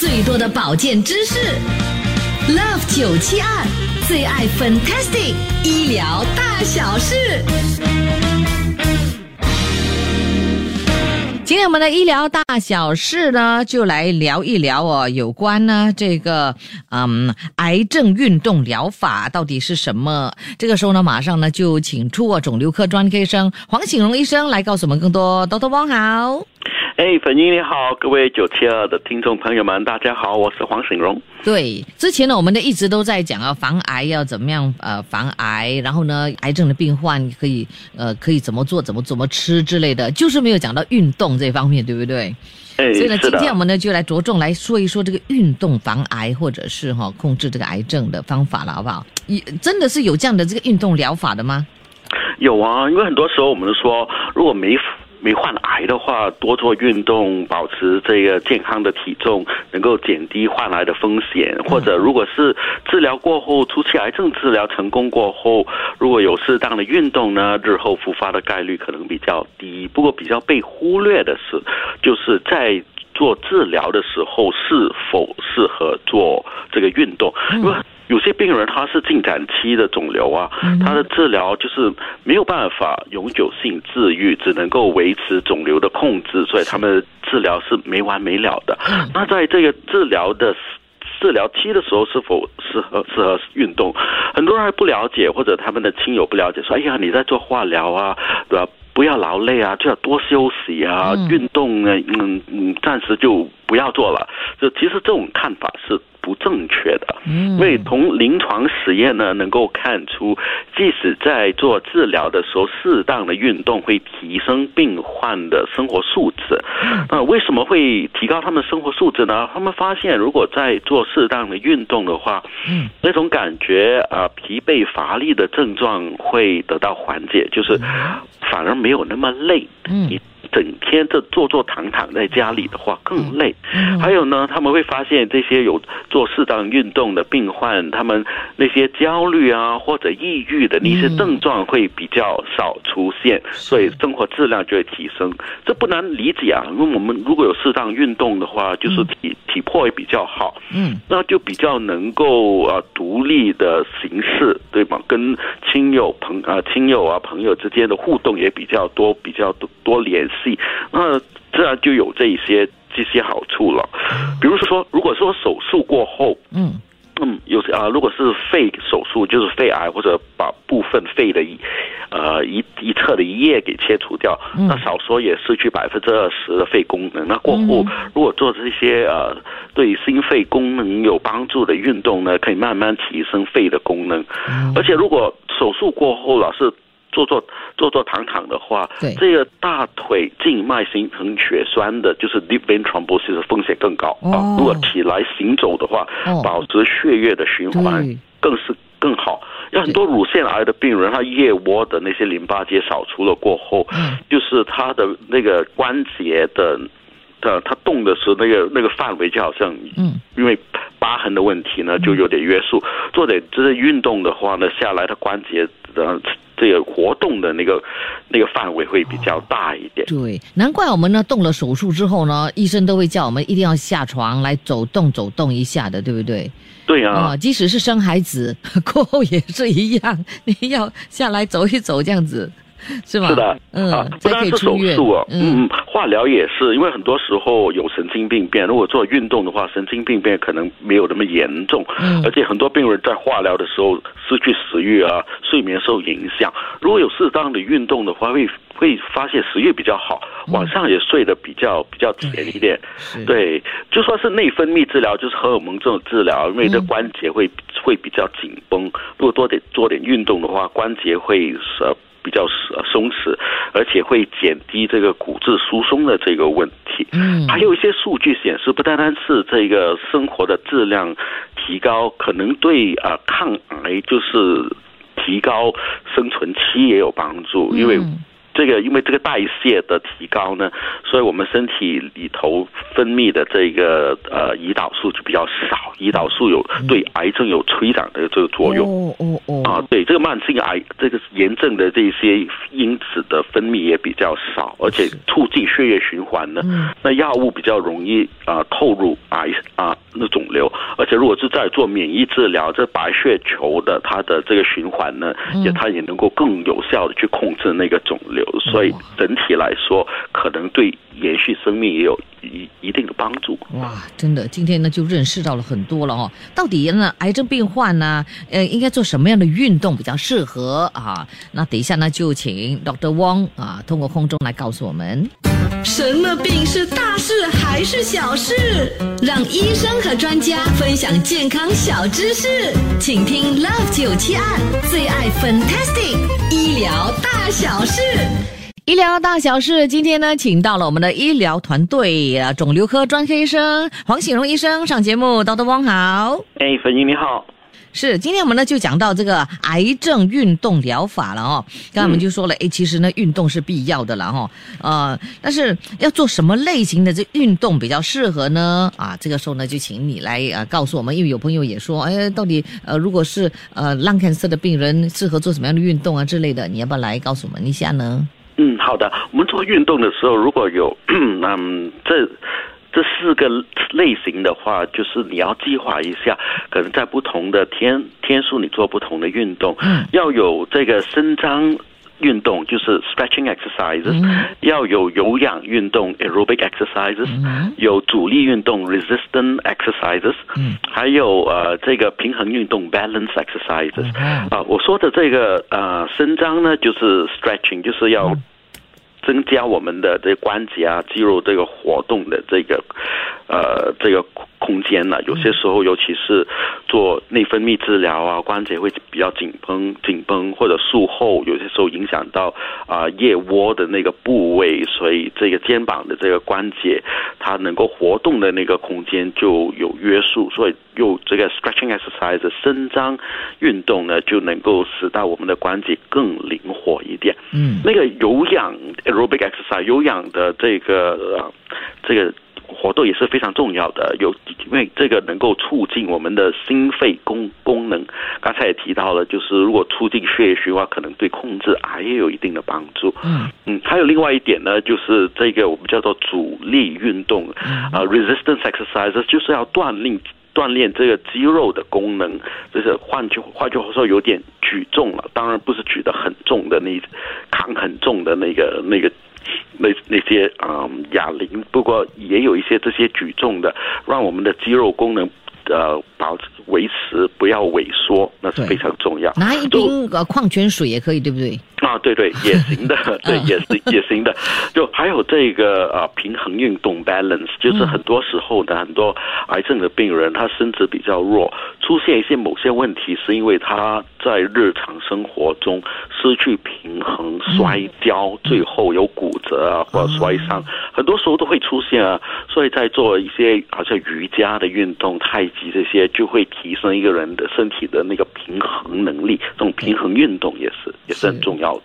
最多的保健知识，Love 九七二最爱 Fantastic 医疗大小事。今天我们的医疗大小事呢，就来聊一聊哦，有关呢这个嗯癌症运动疗法到底是什么？这个时候呢，马上呢就请出我肿瘤科专科医生黄景荣医生来告诉我们更多。doctor 汪好。哎，粉英你好，各位九七二的听众朋友们，大家好，我是黄醒荣。对，之前呢，我们的一直都在讲啊，防癌要怎么样呃防癌，然后呢，癌症的病患可以呃可以怎么做，怎么怎么吃之类的，就是没有讲到运动这方面，对不对？哎，所以呢，今天我们呢就来着重来说一说这个运动防癌或者是哈、控制这个癌症的方法了，好不好？也真的是有这样的这个运动疗法的吗？有啊，因为很多时候我们都说，如果没没患癌的话，多做运动，保持这个健康的体重，能够减低患癌的风险。或者，如果是治疗过后，初期癌症治疗成功过后，如果有适当的运动呢，日后复发的概率可能比较低。不过，比较被忽略的是，就是在做治疗的时候是否适合做这个运动，因为。病人他是进展期的肿瘤啊，他的治疗就是没有办法永久性治愈，只能够维持肿瘤的控制，所以他们治疗是没完没了的。那在这个治疗的治疗期的时候，是否适合适合运动？很多人还不了解，或者他们的亲友不了解，说：“哎呀，你在做化疗啊，对吧？不要劳累啊，就要多休息啊，运动呢，嗯嗯，暂时就不要做了。”就其实这种看法是不正确的。嗯因为从临床实验呢，能够看出，即使在做治疗的时候，适当的运动会提升病患的生活素质。那为什么会提高他们生活素质呢？他们发现，如果在做适当的运动的话，嗯，那种感觉啊、呃疲惫乏力的症状会得到缓解，就是反而没有那么累。嗯你整天这坐坐躺躺在家里的话更累。嗯还有呢，他们会发现这些有做适当运动的病患，他们那些焦虑啊或者抑郁的那些症状会比较少出现，所以生活质量就会提升。这不难理解啊，因为我们如果有适当运动的话，就是体体魄也比较好，嗯那就比较能够啊独立的行事，对吗？跟亲友朋啊亲友啊朋友之间的互动也比较多，比较多多联系，那自然就有这一些这些好处了。比如说，如果说手术过后，嗯嗯，有些啊、如果是肺手术，就是肺癌或者把部分肺的一呃一一侧的一叶给切除掉，嗯那少说也失去百分之二十的肺功能。那过后，如果做这些呃对心肺功能有帮助的运动呢，可以慢慢提升肺的功能。而且如果手术过后老是坐坐坐坐躺躺的话对，这个大腿静脉形成血栓的，就是 deep vein thrombosis 的风险更高哦。啊。如果起来行走的话，哦。保持血液的循环更是更好。有很多乳腺癌的病人，他腋窝的那些淋巴结扫除了过后，嗯。就是他的那个关节的的，他动的时候那个那个范围就好像嗯。因为疤痕的问题呢，就有点约束。做点这些运动的话呢，下来他关节的这个活动的那个那个范围会比较大一点。对，难怪我们呢动了手术之后呢，医生都会叫我们一定要下床来走动走动一下的，对不对？对啊，哦，即使是生孩子 过后也是一样，你要下来走一走这样子，是吗？是的，嗯，啊，不单是手。术啊，嗯嗯，化疗也是，因为很多时候有神经病变，如果做运动的话，神经病变可能没有那么严重，嗯而且很多病人在化疗的时候失去食欲啊，睡眠受影响。如果有适当的运动的话，会会发现食欲比较好，晚上也睡得比较比较甜一点。是，对，就算是内分泌治疗，就是荷尔蒙这种治疗，因为的关节会、会比较紧绷。如果多点做点运动的话，关节会呃比较松松弛，而且会减低这个骨质疏松的这个问题。嗯，还有一些数据显示，不单单是这个生活的质量提高，可能对呃抗癌就是提高生存期也有帮助，因为。嗯这个因为这个代谢的提高呢，所以我们身体里头分泌的这个呃胰岛素就比较少，胰岛素有对癌症有催长的这个作用。哦哦哦，啊，对，这个慢性癌这个炎症的这些因子的分泌也比较少，而且促进血液循环呢。嗯那药物比较容易啊、透入癌啊那肿瘤，而且如果是在做免疫治疗，这白血球的它的这个循环呢，嗯也它也能够更有效的去控制那个肿瘤，所以整体来说，可能对延续生命也有一一定的帮助。哇，真的，今天呢就认识到了很多了哦。到底呢，癌症病患呢，呃，应该做什么样的运动比较适合啊？那等一下呢，就请 Dr. Wong 啊，通过空中来告诉我们。什么病是大事还是小事？让医生和专家分享健康小知识，请听 Love 九七二最爱 Fantastic 医疗大小事。医疗大小事，今天呢，请到了我们的医疗团队啊，肿瘤科专科医生黄喜荣医生上节目，Dr. Wong 好。哎，粉英你好。是，今天我们呢就讲到这个癌症运动疗法了哦。刚才我们就说了，诶，其实呢运动是必要的了哈、呃，但是要做什么类型的这运动比较适合呢？啊，这个时候呢就请你来呃告诉我们，因为有朋友也说，哎，到底呃如果是呃 lung cancer 的病人适合做什么样的运动啊之类的，你要不要来告诉我们一下呢？嗯，好的。我们做运动的时候，如果有 嗯这这四个类型的话，就是你要计划一下，可能在不同的天天数你做不同的运动，嗯。要有这个伸张。运动就是 stretching exercises，、嗯。要有有氧运动 aerobic exercises，、嗯。有阻力运动 resistant exercises，、嗯。还有呃这个平衡运动 balance exercises。嗯啊，我说的这个呃伸张呢，就是 stretching，就是要增加我们的这个关节啊、肌肉这个活动的这个呃这个空空间呢、有些时候，尤其是做内分泌治疗啊，关节会比较紧绷、紧绷，或者术后有些时候影响到啊、腋窝的那个部位，所以这个肩膀的这个关节它能够活动的那个空间就有约束，所以用这个 stretching exercise 伸张运动呢，就能够使到我们的关节更灵活一点。嗯那个有氧 aerobic exercise 有氧的这个呃这个活动也是非常重要的，有因为这个能够促进我们的心肺功功能。刚才也提到了，就是如果促进血液循环，可能对控制癌也有一定的帮助。嗯嗯，还有另外一点呢，就是这个我们叫做阻力运动，啊、r e s i s t a n c e exercises 就是要锻炼锻炼这个肌肉的功能，就是换句换句话说，有点举重了。当然不是举得很重的那扛很重的那个那个。那那些嗯哑铃，不过也有一些这些举重的，让我们的肌肉功能呃保持维持，不要萎缩，那是非常重要。拿一瓶呃矿泉水也可以，对不对？啊，对对，也行的，对，也是也行的。就还有这个啊平衡运动 balance，就是很多时候呢，很多癌症的病人他身子比较弱，出现一些某些问题，是因为他在日常生活中失去平衡、摔跤，最后有骨折啊或者摔伤，很多时候都会出现啊。所以在做一些好像瑜伽的运动、太极这些，就会提升一个人的身体的那个平衡能力。这种平衡运动也是也是很重要的。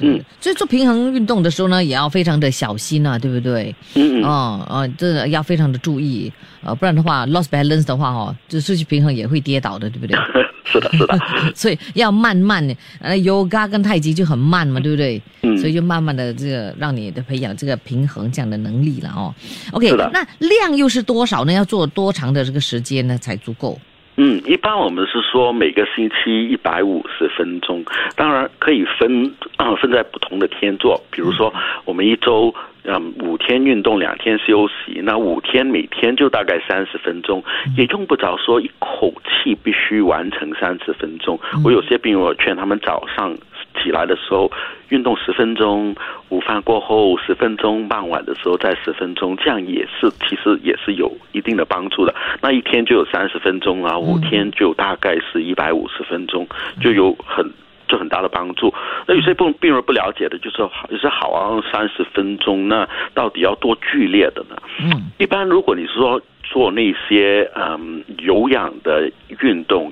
嗯，所以做平衡运动的时候呢，也要非常的小心啊，对不对？嗯嗯。哦哦，这要非常的注意，呃，不然的话，lost balance 的话，哦，就失去平衡也会跌倒的，对不对？是的，是的，所以要慢慢的，呃，yoga 跟太极就很慢嘛，对不对？嗯所以就慢慢的这个让你的培养这个平衡这样的能力了哦。OK，那量又是多少呢？要做多长的这个时间呢才足够？嗯，一般我们是说每个星期一百五十分钟，当然可以分啊、分在不同的天做，比如说我们一周嗯五天运动，两天休息，那五天每天就大概三十分钟，也用不着说一口气必须完成三十分钟。我有些病人我劝他们早上起来的时候运动十分钟，午饭过后十分钟，傍晚的时候再十分钟，这样也是其实也是有一定的帮助的。那一天就有三十分钟啊，五天就大概是一百五十分钟，就有很。就很大的帮助。那有些病病人不了解的，就是好，就是好啊，三十分钟，那到底要多剧烈的呢？嗯一般如果你是说做那些嗯有氧的运动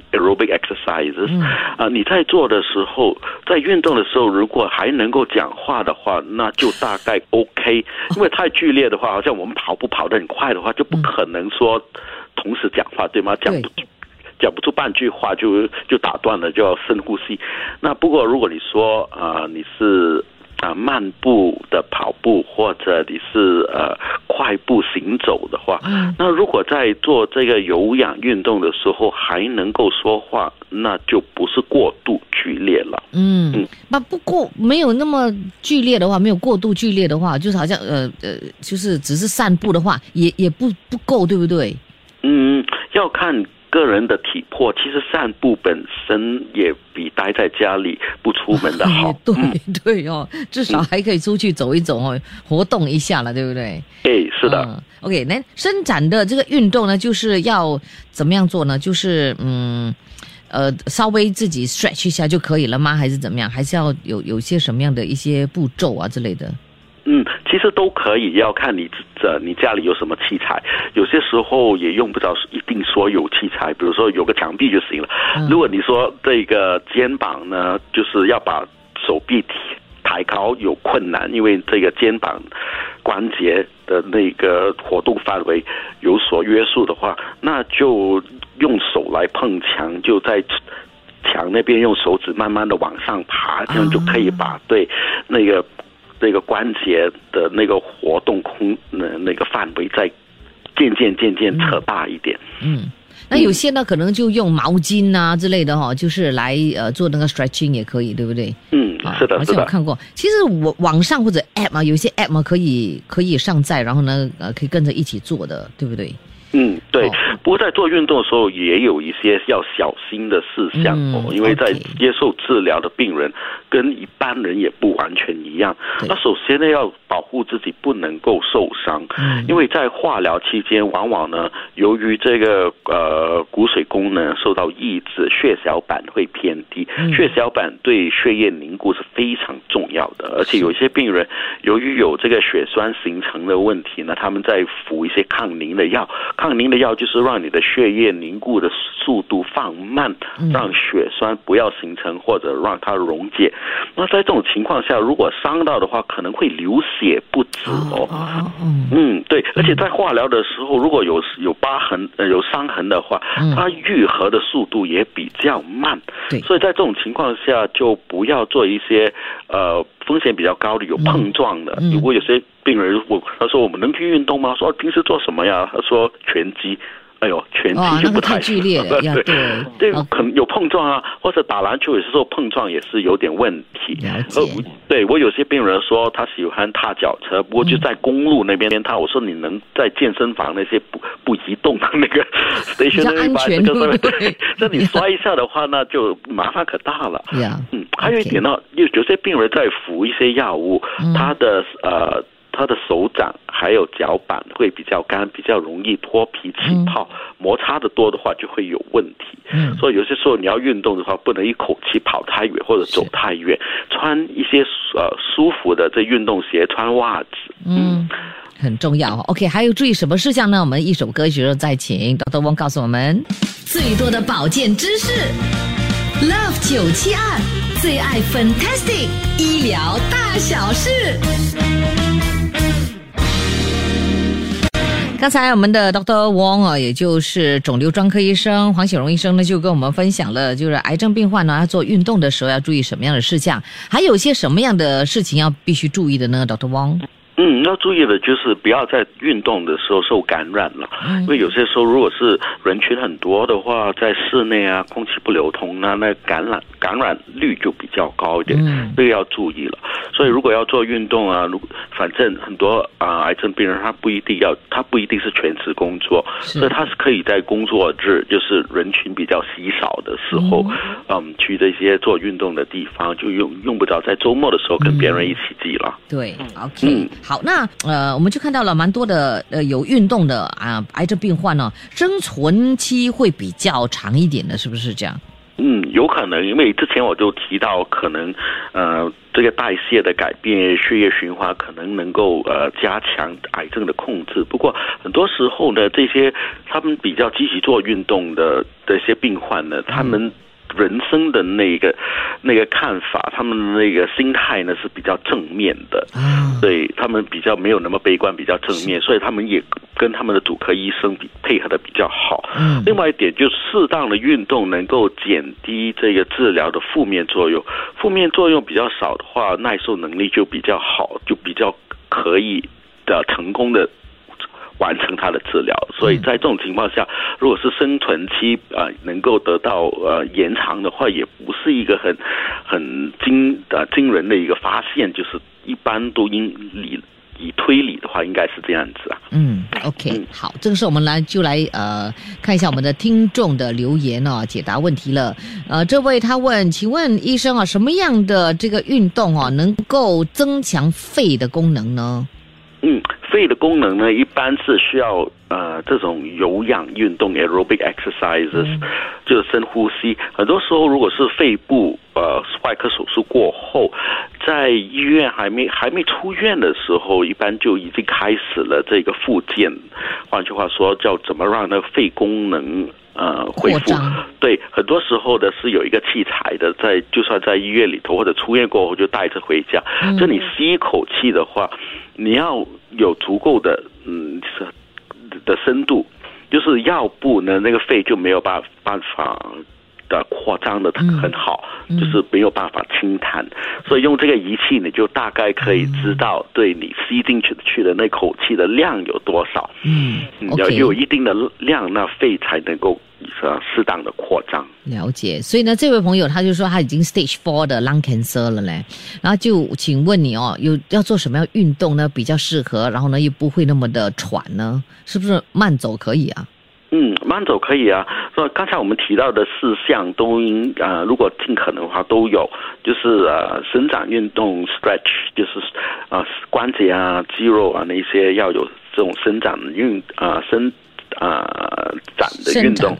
啊，你在做的时候，在运动的时候，如果还能够讲话的话，那就大概 OK。因为太剧烈的话，好像我们跑步跑得很快的话，就不可能说同时讲话，对吗？讲不讲不出半句话就就打断了，就要深呼吸。那不过如果你说啊、呃你是啊、漫步的跑步，或者你是呃快步行走的话，嗯那如果在做这个有氧运动的时候还能够说话，那就不是过度剧烈了。嗯嗯，那不过没有那么剧烈的话，没有过度剧烈的话，就是好像呃呃，就是只是散步的话，也也不不够，对不对？嗯，要看个人的体魄。其实散步本身也比待在家里不出门的好。对嗯，对哦，至少还可以出去走一走哦，活动一下了，对不对？哎，是的。嗯 OK，那伸展的这个运动呢，就是要怎么样做呢？就是嗯。呃，稍微自己 stretch 一下就可以了吗？还是怎么样？还是要有有些什么样的一些步骤啊之类的？嗯，其实都可以，要看你这你家里有什么器材。有些时候也用不着一定说有器材，比如说有个墙壁就行了。嗯如果你说这个肩膀呢，就是要把手臂提抬高有困难，因为这个肩膀关节的那个活动范围有所约束的话，那就用手来碰墙，就在墙那边用手指慢慢的往上爬，这样就可以把对那个那个关节的那个活动空那那个范围再渐渐渐渐扯大一点。嗯，那有些呢，可能就用毛巾啊之类的哈、就是来呃做那个 stretching 也可以，对不对？嗯，啊是的，是的。好像有看过。其实我网上或者 app 啊，有一些 app 嘛，可以可以上载，然后呢，呃，可以跟着一起做的，对不对？嗯，对哦。不过在做运动的时候，也有一些要小心的事项嗯哦，因为在接受治疗的病人跟一般人也不完全一样。那首先呢，要保护自己不能够受伤，嗯因为在化疗期间，往往呢，由于这个呃骨髓功能受到抑制，血小板会偏低。嗯血小板对血液凝固是非常重要的，而且有一些病人由于有这个血栓形成的问题呢，他们在服一些抗凝的药，抗凝的药就是让你的血液凝固的速度放慢，嗯让血栓不要形成或者让它溶解。那在这种情况下，如果伤到的话，可能会流血不止哦。哦，嗯嗯，对，而且在化疗的时候，如果有有疤痕、呃有伤痕的话，嗯它愈合的速度也比较慢。对所以在这种情况下，就不要做一些呃风险比较高的有碰撞的。嗯如果有些病人我他说我们能去运动吗？说平时做什么呀？他说拳击。哎呦，拳击就不那个太 剧烈对对可能有碰撞啊，或者打篮球有时候碰撞也是有点问题。了对我有些病人说他喜欢踏脚车，不过就在公路那边踏。我说你能在健身房那些不不移动的那个 安全 bicycle 对不对对，那你摔一下的话，那就麻烦可大了。还有一点呢，有有些病人在服一些药物，嗯他的呃。他的手掌还有脚板会比较干，比较容易脱皮起泡，摩擦的多的话就会有问题。嗯所以有些时候你要运动的话，不能一口气跑太远或者走太远，穿一些呃舒服的这运动鞋，穿袜子。嗯，很重要。OK，还有注意什么事项呢？我们一首歌曲再请 Dr. Wong 告诉我们。最多的保健知识，Love 九七二最爱 Fantastic 医疗大小事。刚才我们的 Doctor Wong 啊，也就是肿瘤专科医生黄显荣医生呢，就跟我们分享了，就是癌症病患呢要做运动的时候要注意什么样的事项，还有些什么样的事情要必须注意的呢 Doctor Wong，嗯，要注意的就是不要在运动的时候受感染了，嗯因为有些时候如果是人群很多的话，在室内啊，空气不流通，那那感染感染率就比较高一点，嗯。这个要注意了。所以如果要做运动啊，如反正很多啊、癌症病人他不一定要，他不一定是全职工作，所以他是可以在工作日，就是人群比较稀少的时候，嗯。去这些做运动的地方，就用用不着在周末的时候跟别人一起挤了。对，OK，、嗯好，那呃，我们就看到了蛮多的呃有运动的啊、癌症病患呢，生存期会比较长一点的，是不是这样？嗯，有可能，因为之前我就提到，可能呃这个代谢的改变、血液循环可能能够呃加强癌症的控制。不过很多时候呢，这些他们比较积极做运动的这些病患呢，他们。人生的那个那个看法，他们的那个心态呢是比较正面的，对他们比较没有那么悲观，比较正面，所以他们也跟他们的主科医生比配合的比较好。嗯另外一点就是适当的运动能够减低这个治疗的负面作用，负面作用比较少的话，耐受能力就比较好，就比较可以的成功的。完成他的治疗，所以在这种情况下，如果是生存期啊能够得到呃延长的话，也不是一个很很惊的惊人的一个发现，就是一般都应理以推理的话，应该是这样子啊。嗯，OK，好，这个时候我们来就来呃看一下我们的听众的留言哦，解答问题了。呃，这位他问，请问医生啊，什么样的这个运动啊能够增强肺的功能呢？嗯。肺的功能呢，一般是需要呃这种有氧运动 （aerobic exercises），就是深呼吸。很多时候，如果是肺部呃外科手术过后，在医院还没还没出院的时候，一般就已经开始了这个复健。换句话说，叫怎么让那肺功能呃恢复？对，很多时候的是有一个器材的，在就算在医院里头或者出院过后就带着回家。就你吸一口气的话，你要。有足够的嗯的深度，就是要不呢，那个肺就没有办办法的扩张的很好，就是没有办法清痰。所以用这个仪器，你就大概可以知道，对你吸进去去的那口气的量有多少。嗯，要有一定的量，那肺才能够。呃，适当的扩张，了解。所以呢，这位朋友他就说他已经 stage four 的 lung cancer 了嘞，然后就请问你哦，有要做什么样运动呢？比较适合，然后呢又不会那么的喘呢？是不是慢走可以啊？嗯，慢走可以啊。那刚才我们提到的四项都应啊，如果尽可能的话都有，就是呃伸展运动 stretch，就是啊关节啊肌肉啊那些要有这种伸展运啊伸。啊，展的运动，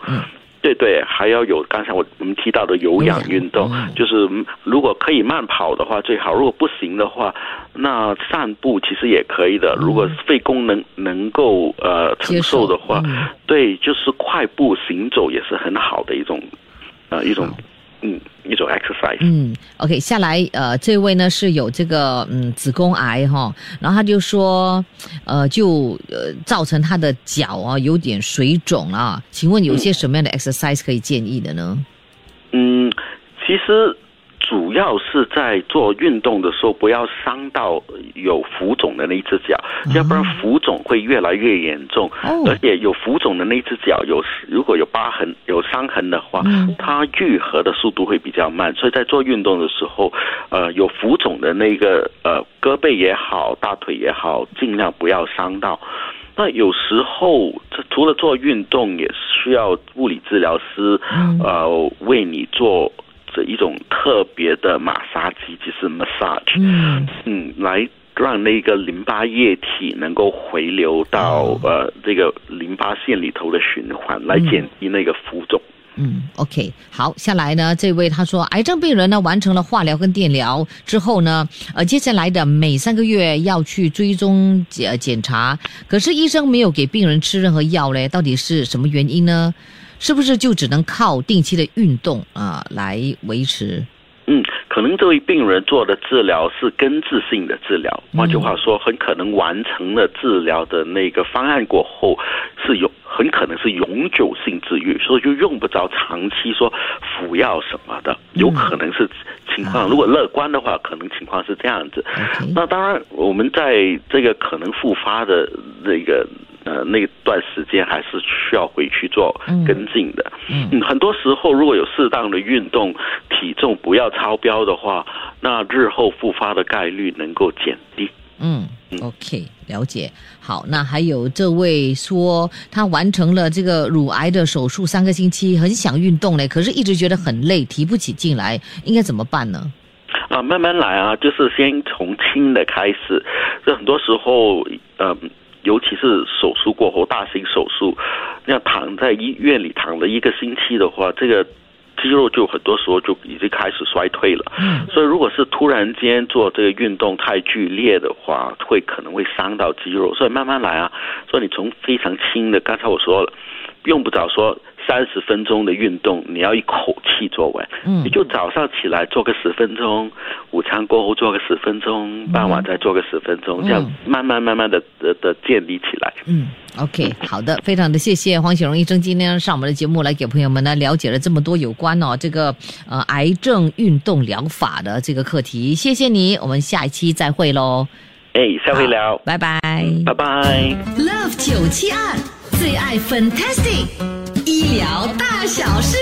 对对，还要有刚才我我们提到的有氧运动，就是如果可以慢跑的话最好，如果不行的话，那散步其实也可以的。如果肺功能能够呃承受的话，对，就是快步行走也是很好的一种呃一种。嗯，一种 exercise。嗯，OK，下来，呃，这位呢是有这个嗯子宫癌哈，然后他就说，呃，就呃造成他的脚啊有点水肿啊，请问有些什么样的 exercise 可以建议的呢？嗯，其实。主要是在做运动的时候，不要伤到有浮肿的那只脚，要不然浮肿会越来越严重。而且有浮肿的那只脚，有如果有疤痕、有伤痕的话，它愈合的速度会比较慢。所以在做运动的时候，呃，有浮肿的那个呃胳膊也好、大腿也好，尽量不要伤到。那有时候，这除了做运动，也需要物理治疗师呃为你做。的一种特别的马杀鸡，就是 massage，嗯嗯，来让那个淋巴液体能够回流到呃这个淋巴腺里头的循环，来减低那个浮肿。嗯，OK，好，下来呢，这位他说，癌症病人呢完成了化疗跟电疗之后呢，呃，接下来的每三个月要去追踪检检查，可是医生没有给病人吃任何药嘞，到底是什么原因呢？是不是就只能靠定期的运动啊来维持？嗯，可能这位病人做的治疗是根治性的治疗，换句话说，很可能完成了治疗的那个方案过后，是有很可能是永久性治愈，所以就用不着长期说服药什么的，有可能是情况。如果乐观的话，可能情况是这样子。那当然，我们在这个可能复发的那个。呃，那段时间还是需要回去做跟进的。嗯，很多时候如果有适当的运动，体重不要超标的话，那日后复发的概率能够减低。嗯，OK，了解。好，那还有这位说他完成了这个乳癌的手术三个星期，很想运动嘞，可是一直觉得很累，提不起劲来，应该怎么办呢？啊，慢慢来啊，就是先从轻的开始。这很多时候，嗯。尤其是手术过后，大型手术，要躺在医院里躺了一个星期的话，这个肌肉就很多时候就已经开始衰退了。嗯所以如果是突然间做这个运动太剧烈的话，会可能会伤到肌肉。所以慢慢来啊。所以你从非常轻的，刚才我说了，用不着说三十分钟的运动，你要一口气做完。嗯你就早上起来做个十分钟，午餐过后做个十分钟，傍晚再做个十分钟，这样慢慢慢慢的的的建立起来。嗯，OK，好的，非常的谢谢黄雪荣医生今天上我们的节目来给朋友们呢了解了这么多有关哦这个呃癌症运动疗法的这个课题，谢谢你，我们下一期再会喽，哎，下回聊，拜拜。拜拜。Love 九七二最爱 Fantastic 医疗大小事。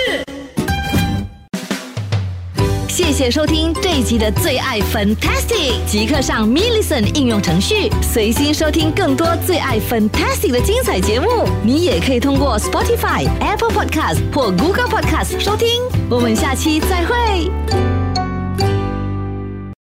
谢谢收听这一集的最爱 Fantastic，即刻上 m i l l i c e n t 应用程序，随心收听更多最爱 Fantastic 的精彩节目。你也可以通过 Spotify、Apple Podcast 或 Google Podcast 收听。我们下期再会。